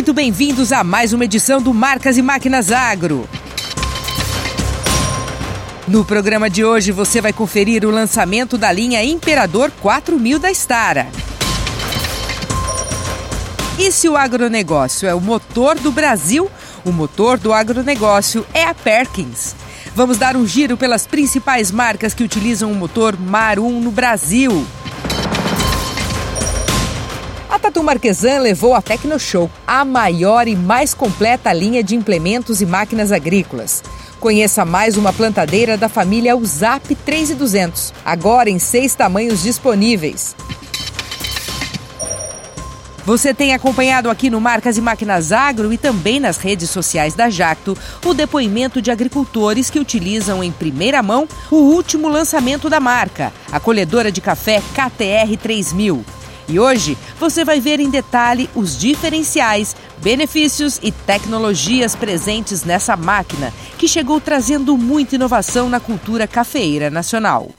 Muito bem-vindos a mais uma edição do Marcas e Máquinas Agro. No programa de hoje você vai conferir o lançamento da linha Imperador 4000 da Stara. E se o agronegócio é o motor do Brasil, o motor do agronegócio é a Perkins. Vamos dar um giro pelas principais marcas que utilizam o motor Mar 1 no Brasil. Tatu Marquesan levou a Tecnoshow a maior e mais completa linha de implementos e máquinas agrícolas. Conheça mais uma plantadeira da família USAP 3200, agora em seis tamanhos disponíveis. Você tem acompanhado aqui no Marcas e Máquinas Agro e também nas redes sociais da Jacto o depoimento de agricultores que utilizam em primeira mão o último lançamento da marca, a colhedora de café KTR 3000. E hoje você vai ver em detalhe os diferenciais, benefícios e tecnologias presentes nessa máquina, que chegou trazendo muita inovação na cultura cafeeira nacional.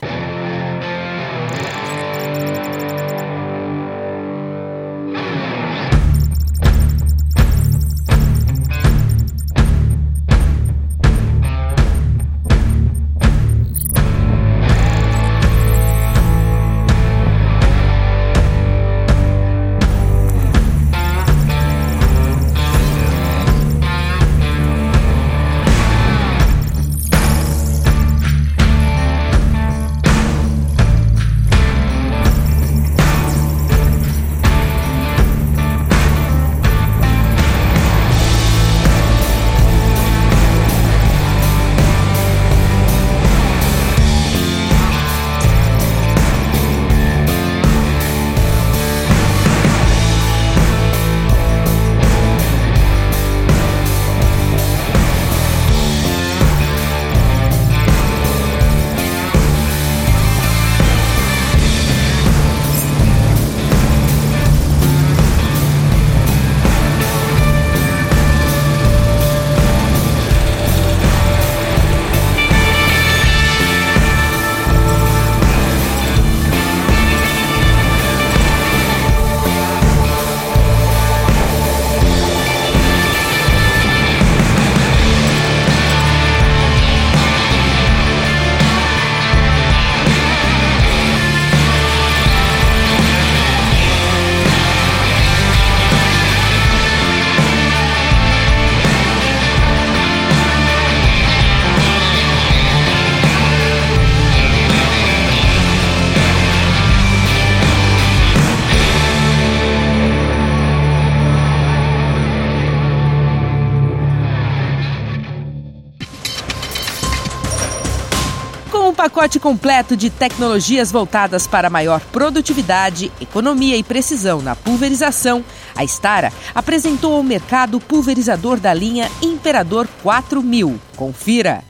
Pacote completo de tecnologias voltadas para maior produtividade, economia e precisão na pulverização, a Stara apresentou ao mercado o pulverizador da linha Imperador 4000. Confira!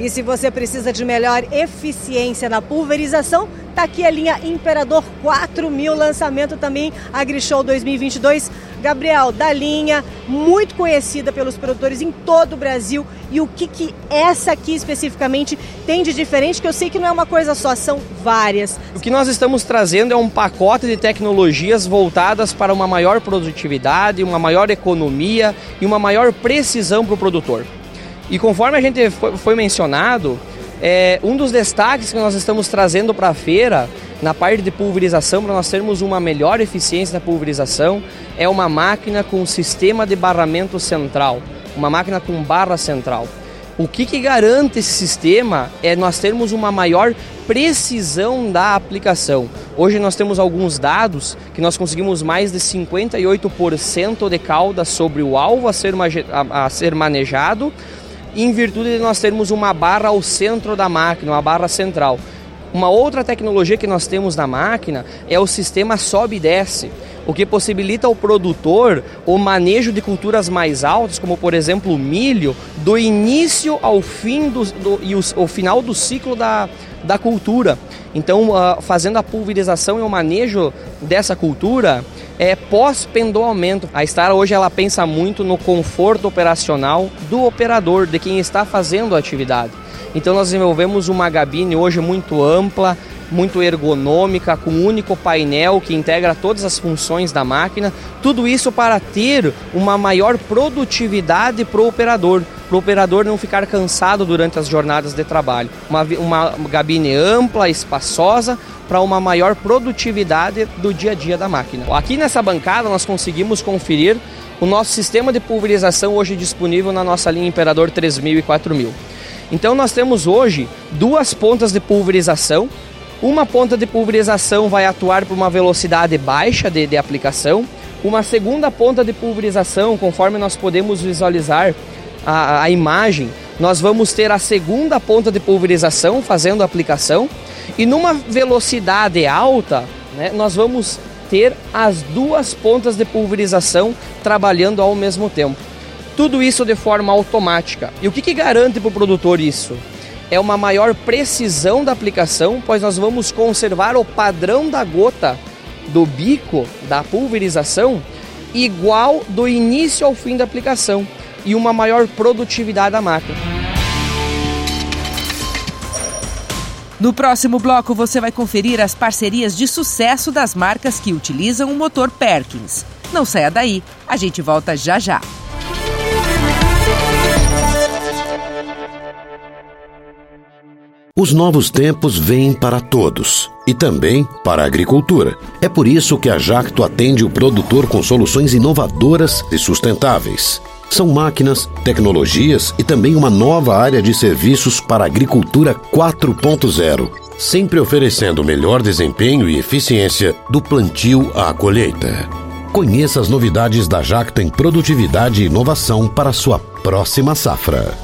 E se você precisa de melhor eficiência na pulverização, tá aqui a linha Imperador 4000, lançamento também AgriShow 2022. Gabriel, da linha, muito conhecida pelos produtores em todo o Brasil. E o que, que essa aqui especificamente tem de diferente? Que eu sei que não é uma coisa só, são várias. O que nós estamos trazendo é um pacote de tecnologias voltadas para uma maior produtividade, uma maior economia e uma maior precisão para o produtor. E conforme a gente foi mencionado, é, um dos destaques que nós estamos trazendo para a feira, na parte de pulverização, para nós termos uma melhor eficiência na pulverização, é uma máquina com sistema de barramento central, uma máquina com barra central. O que, que garante esse sistema é nós termos uma maior precisão da aplicação. Hoje nós temos alguns dados que nós conseguimos mais de 58% de cauda sobre o alvo a ser, a, a ser manejado, em virtude de nós termos uma barra ao centro da máquina, uma barra central. Uma outra tecnologia que nós temos na máquina é o sistema sobe e desce, o que possibilita ao produtor o manejo de culturas mais altas, como por exemplo o milho, do início ao fim do, do e o, o final do ciclo da, da cultura. Então, uh, fazendo a pulverização e o manejo dessa cultura, é pós-pendoamento. A Star hoje ela pensa muito no conforto operacional do operador, de quem está fazendo a atividade. Então nós desenvolvemos uma gabine hoje muito ampla, muito ergonômica, com um único painel que integra todas as funções da máquina. Tudo isso para ter uma maior produtividade para o operador, para o operador não ficar cansado durante as jornadas de trabalho. Uma, uma gabine ampla, espaçosa, para uma maior produtividade do dia a dia da máquina. Aqui nessa bancada nós conseguimos conferir o nosso sistema de pulverização hoje disponível na nossa linha Imperador 3000 e 4000. Então nós temos hoje duas pontas de pulverização. Uma ponta de pulverização vai atuar por uma velocidade baixa de, de aplicação. Uma segunda ponta de pulverização, conforme nós podemos visualizar a, a imagem, nós vamos ter a segunda ponta de pulverização fazendo a aplicação. E numa velocidade alta, né, nós vamos ter as duas pontas de pulverização trabalhando ao mesmo tempo. Tudo isso de forma automática. E o que, que garante para o produtor isso? É uma maior precisão da aplicação, pois nós vamos conservar o padrão da gota do bico da pulverização igual do início ao fim da aplicação e uma maior produtividade da máquina. No próximo bloco, você vai conferir as parcerias de sucesso das marcas que utilizam o motor Perkins. Não saia daí, a gente volta já já. Os novos tempos vêm para todos e também para a agricultura. É por isso que a Jacto atende o produtor com soluções inovadoras e sustentáveis. São máquinas, tecnologias e também uma nova área de serviços para a agricultura 4.0, sempre oferecendo melhor desempenho e eficiência do plantio à colheita. Conheça as novidades da Jacto em produtividade e inovação para sua próxima safra.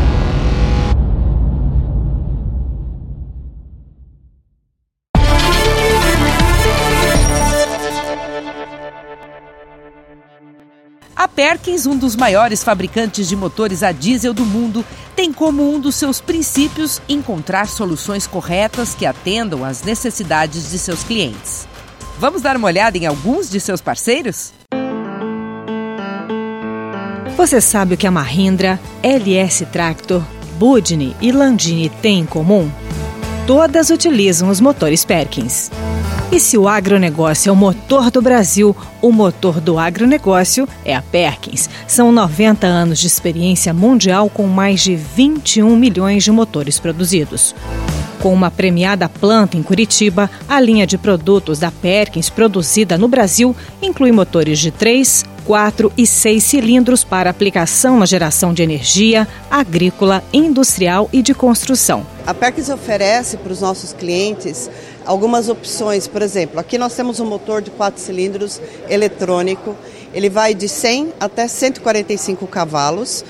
Perkins, um dos maiores fabricantes de motores a diesel do mundo, tem como um dos seus princípios encontrar soluções corretas que atendam às necessidades de seus clientes. Vamos dar uma olhada em alguns de seus parceiros? Você sabe o que a Mahindra, LS Tractor, Budni e Landini têm em comum? Todas utilizam os motores Perkins. E se o agronegócio é o motor do Brasil, o motor do agronegócio é a Perkins. São 90 anos de experiência mundial com mais de 21 milhões de motores produzidos. Com uma premiada planta em Curitiba, a linha de produtos da Perkins produzida no Brasil inclui motores de 3, 4 e 6 cilindros para aplicação na geração de energia, agrícola, industrial e de construção. A Perkins oferece para os nossos clientes algumas opções. Por exemplo, aqui nós temos um motor de 4 cilindros eletrônico. Ele vai de 100 até 145 cavalos.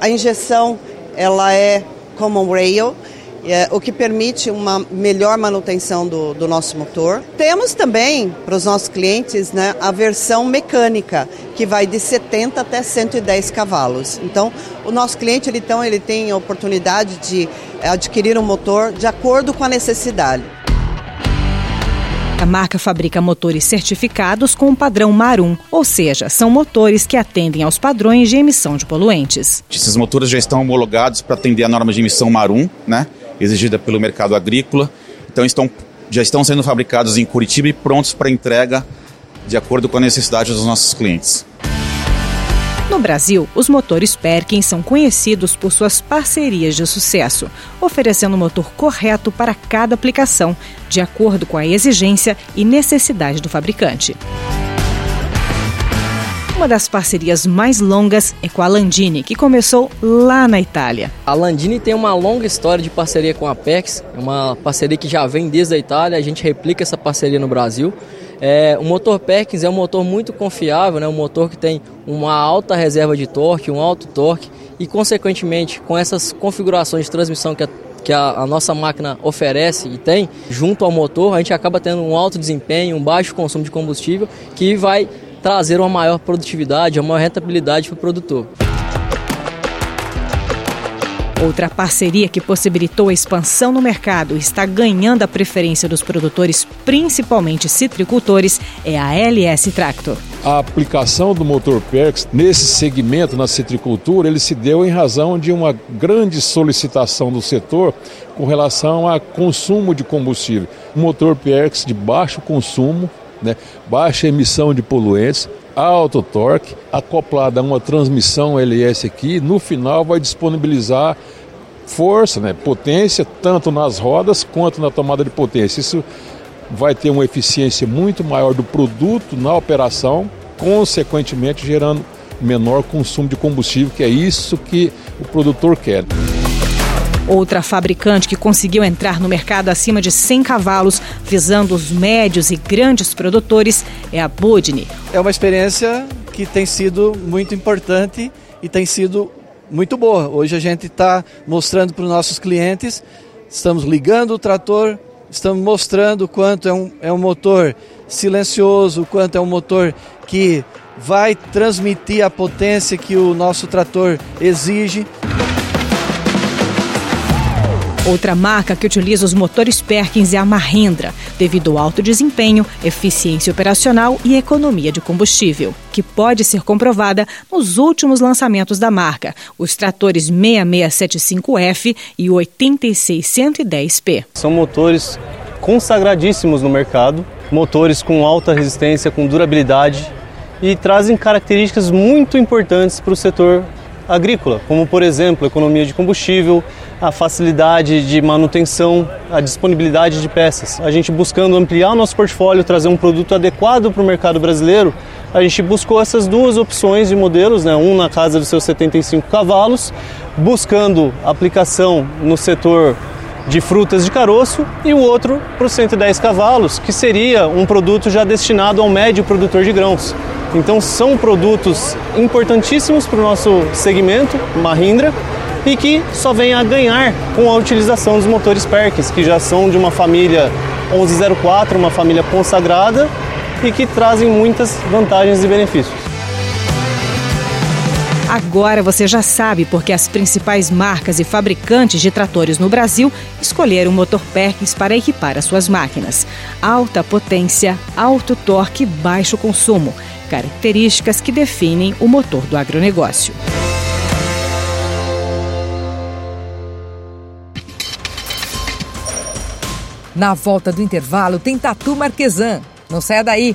A injeção ela é Common Rail é, o que permite uma melhor manutenção do, do nosso motor. Temos também para os nossos clientes né, a versão mecânica, que vai de 70 até 110 cavalos. Então, o nosso cliente ele, então, ele tem a oportunidade de adquirir um motor de acordo com a necessidade. A marca fabrica motores certificados com o padrão Marum, ou seja, são motores que atendem aos padrões de emissão de poluentes. Esses motores já estão homologados para atender a norma de emissão Marum, né? Exigida pelo mercado agrícola. Então estão, já estão sendo fabricados em Curitiba e prontos para entrega de acordo com a necessidade dos nossos clientes. No Brasil, os motores Perkins são conhecidos por suas parcerias de sucesso, oferecendo o motor correto para cada aplicação, de acordo com a exigência e necessidade do fabricante. Uma das parcerias mais longas é com a Landini, que começou lá na Itália. A Landini tem uma longa história de parceria com a Apex, é uma parceria que já vem desde a Itália, a gente replica essa parceria no Brasil. É, o motor Perkins é um motor muito confiável, né? um motor que tem uma alta reserva de torque, um alto torque e, consequentemente, com essas configurações de transmissão que a, que a, a nossa máquina oferece e tem, junto ao motor, a gente acaba tendo um alto desempenho, um baixo consumo de combustível que vai trazer uma maior produtividade, uma maior rentabilidade para o produtor. Outra parceria que possibilitou a expansão no mercado e está ganhando a preferência dos produtores, principalmente citricultores, é a LS Tractor. A aplicação do motor PERX nesse segmento, na citricultura, ele se deu em razão de uma grande solicitação do setor com relação a consumo de combustível. O motor PERX de baixo consumo, né, baixa emissão de poluentes, alto torque, acoplada a uma transmissão LS aqui, no final vai disponibilizar força, né, potência, tanto nas rodas quanto na tomada de potência. Isso vai ter uma eficiência muito maior do produto na operação, consequentemente gerando menor consumo de combustível, que é isso que o produtor quer. Outra fabricante que conseguiu entrar no mercado acima de 100 cavalos, visando os médios e grandes produtores, é a Budni. É uma experiência que tem sido muito importante e tem sido muito boa. Hoje a gente está mostrando para os nossos clientes, estamos ligando o trator, estamos mostrando o quanto é um, é um motor silencioso, o quanto é um motor que vai transmitir a potência que o nosso trator exige. Outra marca que utiliza os motores Perkins é a Mahindra, devido ao alto desempenho, eficiência operacional e economia de combustível, que pode ser comprovada nos últimos lançamentos da marca, os tratores 6675F e 8610P. São motores consagradíssimos no mercado, motores com alta resistência, com durabilidade e trazem características muito importantes para o setor agrícola, como por exemplo economia de combustível, a facilidade de manutenção, a disponibilidade de peças. A gente buscando ampliar o nosso portfólio, trazer um produto adequado para o mercado brasileiro, a gente buscou essas duas opções de modelos, né? um na casa dos seus 75 cavalos, buscando aplicação no setor de frutas de caroço e o outro para os 110 cavalos, que seria um produto já destinado ao médio produtor de grãos. Então são produtos importantíssimos para o nosso segmento, Mahindra, e que só vem a ganhar com a utilização dos motores Perkins, que já são de uma família 1104, uma família consagrada e que trazem muitas vantagens e benefícios. Agora você já sabe porque as principais marcas e fabricantes de tratores no Brasil escolheram o motor Perkins para equipar as suas máquinas. Alta potência, alto torque e baixo consumo, características que definem o motor do agronegócio. Na volta do intervalo tem Tatu Marquesan. Não saia daí.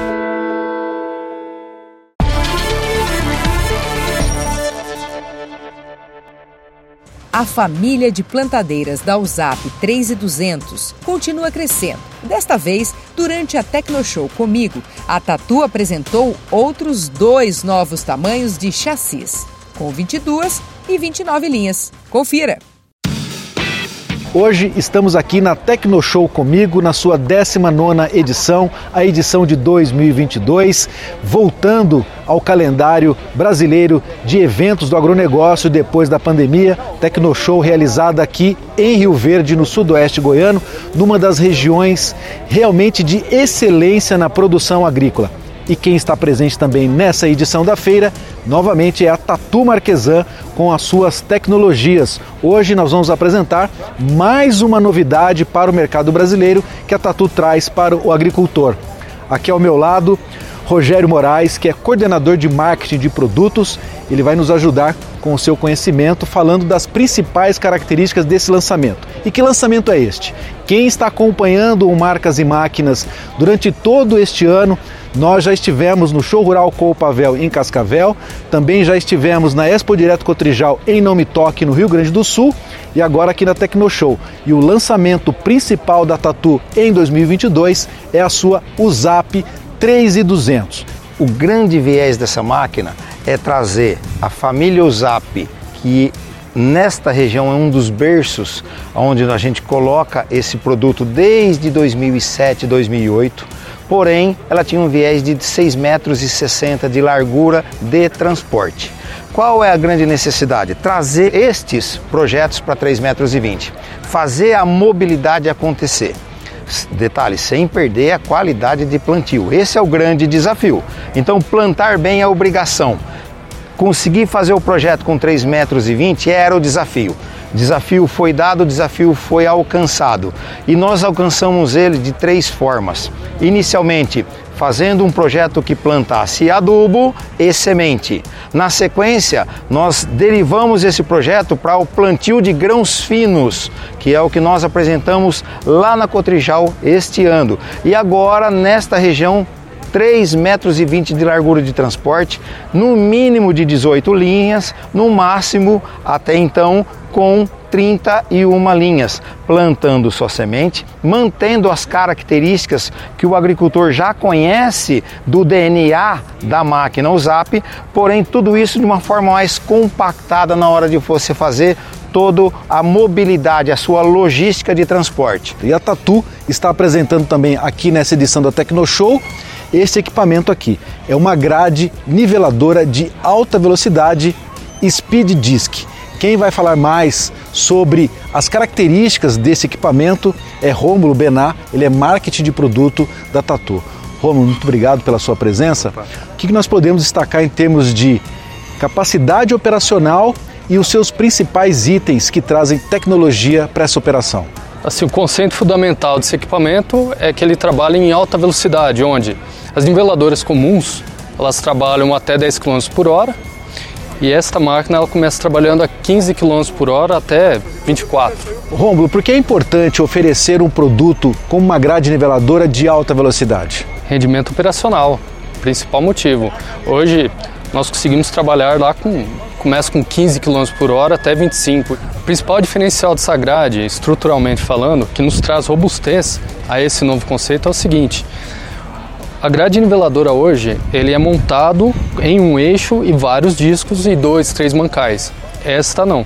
A família de plantadeiras da USAP 3200 continua crescendo. Desta vez, durante a Tecnoshow comigo, a Tatu apresentou outros dois novos tamanhos de chassis, com 22 e 29 linhas. Confira! Hoje estamos aqui na Tecnoshow comigo, na sua 19 edição, a edição de 2022, voltando ao calendário brasileiro de eventos do agronegócio depois da pandemia. Tecnoshow realizada aqui em Rio Verde, no sudoeste goiano, numa das regiões realmente de excelência na produção agrícola. E quem está presente também nessa edição da feira, novamente, é a Tatu Marquesan com as suas tecnologias. Hoje nós vamos apresentar mais uma novidade para o mercado brasileiro que a Tatu traz para o agricultor. Aqui ao meu lado, Rogério Moraes, que é coordenador de marketing de produtos. Ele vai nos ajudar com o seu conhecimento, falando das principais características desse lançamento. E que lançamento é este? Quem está acompanhando o Marcas e Máquinas durante todo este ano nós já estivemos no Show Rural Coupavel em Cascavel, também já estivemos na Expo Direto Cotrijal em Não Me Toque, no Rio Grande do Sul, e agora aqui na Tecnoshow. E o lançamento principal da Tatu em 2022 é a sua USAP 3200. O grande viés dessa máquina é trazer a família USAP, que nesta região é um dos berços onde a gente coloca esse produto desde 2007, 2008 porém ela tinha um viés de 6,60 metros e de largura de transporte. Qual é a grande necessidade? Trazer estes projetos para 3,20 metros, fazer a mobilidade acontecer. Detalhe, sem perder a qualidade de plantio. Esse é o grande desafio. Então, plantar bem é obrigação. Conseguir fazer o projeto com 3,20 metros era o desafio. Desafio foi dado, desafio foi alcançado. E nós alcançamos ele de três formas. Inicialmente, fazendo um projeto que plantasse adubo e semente. Na sequência, nós derivamos esse projeto para o plantio de grãos finos, que é o que nós apresentamos lá na Cotrijal este ano. E agora, nesta região, 3,20 metros 20 de largura de transporte, no mínimo de 18 linhas, no máximo até então com 31 linhas, plantando sua semente, mantendo as características que o agricultor já conhece do DNA da máquina USAP, porém tudo isso de uma forma mais compactada na hora de você fazer toda a mobilidade, a sua logística de transporte. E a Tatu está apresentando também aqui nessa edição da Tecnoshow esse equipamento aqui. É uma grade niveladora de alta velocidade Speed Disc. Quem vai falar mais sobre as características desse equipamento é Rômulo Bená, ele é marketing de produto da Tatu. Rômulo, muito obrigado pela sua presença. O que nós podemos destacar em termos de capacidade operacional e os seus principais itens que trazem tecnologia para essa operação? Assim, o conceito fundamental desse equipamento é que ele trabalha em alta velocidade, onde as niveladoras comuns elas trabalham até 10 km por hora e esta máquina ela começa trabalhando a 15 km por hora até 24. Rômulo, por que é importante oferecer um produto com uma grade niveladora de alta velocidade? Rendimento operacional, principal motivo. Hoje nós conseguimos trabalhar lá com começa com 15 km por hora até 25. O principal diferencial dessa grade, estruturalmente falando, que nos traz robustez a esse novo conceito é o seguinte: a grade niveladora hoje, ele é montado em um eixo e vários discos e dois, três mancais. Esta não.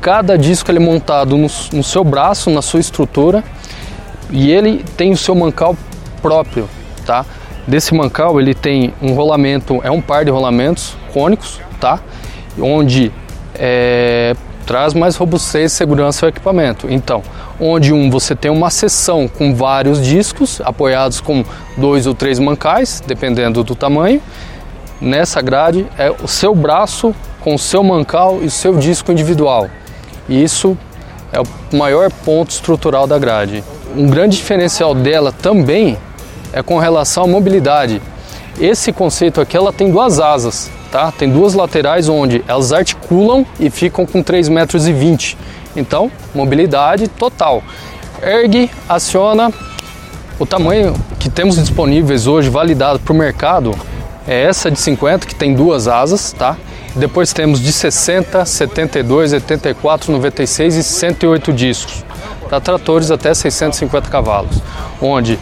Cada disco ele é montado no, no seu braço, na sua estrutura, e ele tem o seu mancal próprio, tá? Desse mancal ele tem um rolamento, é um par de rolamentos cônicos, tá? Onde é, traz mais robustez e segurança ao equipamento. Então, onde um você tem uma seção com vários discos apoiados com dois ou três mancais, dependendo do tamanho. Nessa grade é o seu braço com o seu mancal e o seu disco individual. E isso é o maior ponto estrutural da grade. Um grande diferencial dela também é com relação à mobilidade. Esse conceito aqui ela tem duas asas, tá? Tem duas laterais onde elas articulam e ficam com 3,20 metros. 20. Então, mobilidade total. Ergue, aciona. O tamanho que temos disponíveis hoje, validado para o mercado, é essa de 50, que tem duas asas, tá? Depois temos de 60, 72, 84, 96 e 108 discos. Para tratores até 650 cavalos, onde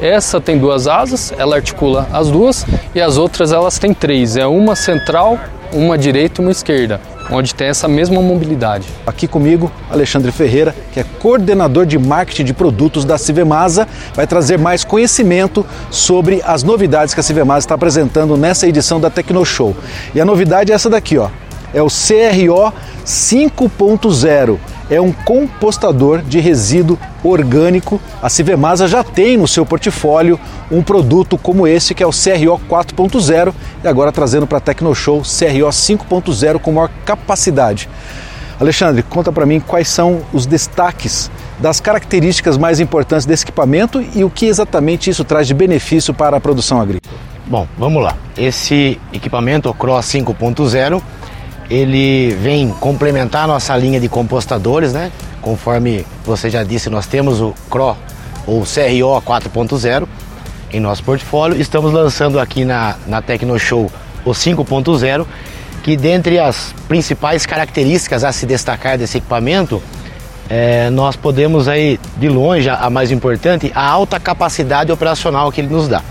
essa tem duas asas, ela articula as duas e as outras elas têm três. É uma central, uma direita e uma esquerda, onde tem essa mesma mobilidade. Aqui comigo, Alexandre Ferreira, que é coordenador de marketing de produtos da Civemasa, vai trazer mais conhecimento sobre as novidades que a Civemasa está apresentando nessa edição da Tecnoshow. E a novidade é essa daqui, ó. É o CRO 5.0 é um compostador de resíduo orgânico. A Civemasa já tem no seu portfólio um produto como esse, que é o CRO 4.0, e agora trazendo para a Tecnoshow CRO 5.0 com maior capacidade. Alexandre, conta para mim quais são os destaques das características mais importantes desse equipamento e o que exatamente isso traz de benefício para a produção agrícola. Bom, vamos lá. Esse equipamento, o CRO 5.0, ele vem complementar a nossa linha de compostadores, né? Conforme você já disse, nós temos o CRO ou CRO 4.0 em nosso portfólio. Estamos lançando aqui na, na Tecnoshow o 5.0, que dentre as principais características a se destacar desse equipamento, é, nós podemos aí, de longe, a mais importante, a alta capacidade operacional que ele nos dá.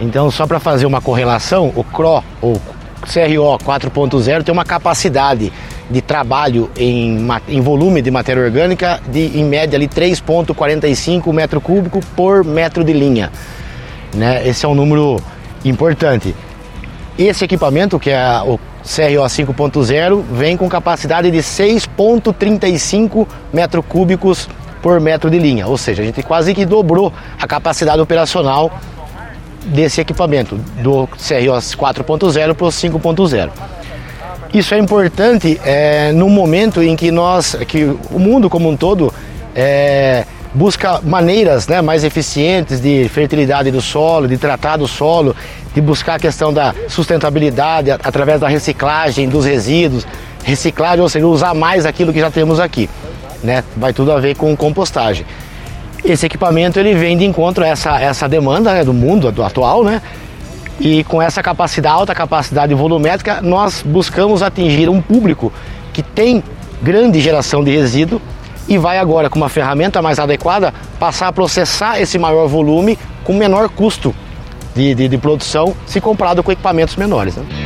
Então, só para fazer uma correlação, o CRO, ou CRO 4.0 tem uma capacidade de trabalho em, em volume de matéria orgânica de em média 3,45 metro cúbico por metro de linha. Né? Esse é um número importante. Esse equipamento, que é o CRO 5.0, vem com capacidade de 6,35 metro cúbicos por metro de linha, ou seja, a gente quase que dobrou a capacidade operacional desse equipamento, do CROS 4.0 para o 5.0. Isso é importante é, no momento em que nós, que o mundo como um todo é, busca maneiras né, mais eficientes de fertilidade do solo, de tratar do solo, de buscar a questão da sustentabilidade através da reciclagem dos resíduos, reciclagem, ou seja, usar mais aquilo que já temos aqui. Né? Vai tudo a ver com compostagem. Esse equipamento ele vem de encontro a essa, essa demanda né, do mundo do atual, né? E com essa capacidade, alta capacidade volumétrica, nós buscamos atingir um público que tem grande geração de resíduo e vai agora, com uma ferramenta mais adequada, passar a processar esse maior volume com menor custo de, de, de produção se comparado com equipamentos menores. Né?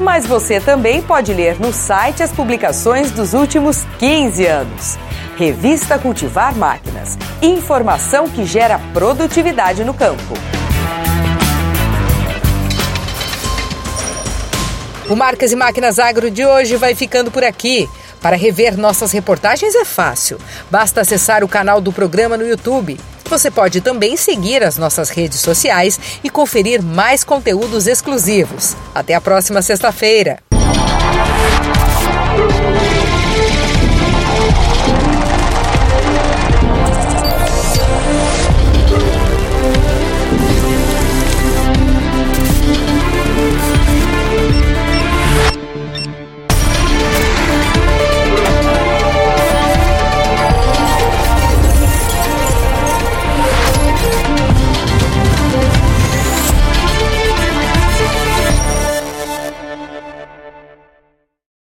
Mas você também pode ler no site as publicações dos últimos 15 anos. Revista Cultivar Máquinas. Informação que gera produtividade no campo. O Marcas e Máquinas Agro de hoje vai ficando por aqui. Para rever nossas reportagens é fácil. Basta acessar o canal do programa no YouTube. Você pode também seguir as nossas redes sociais e conferir mais conteúdos exclusivos. Até a próxima sexta-feira.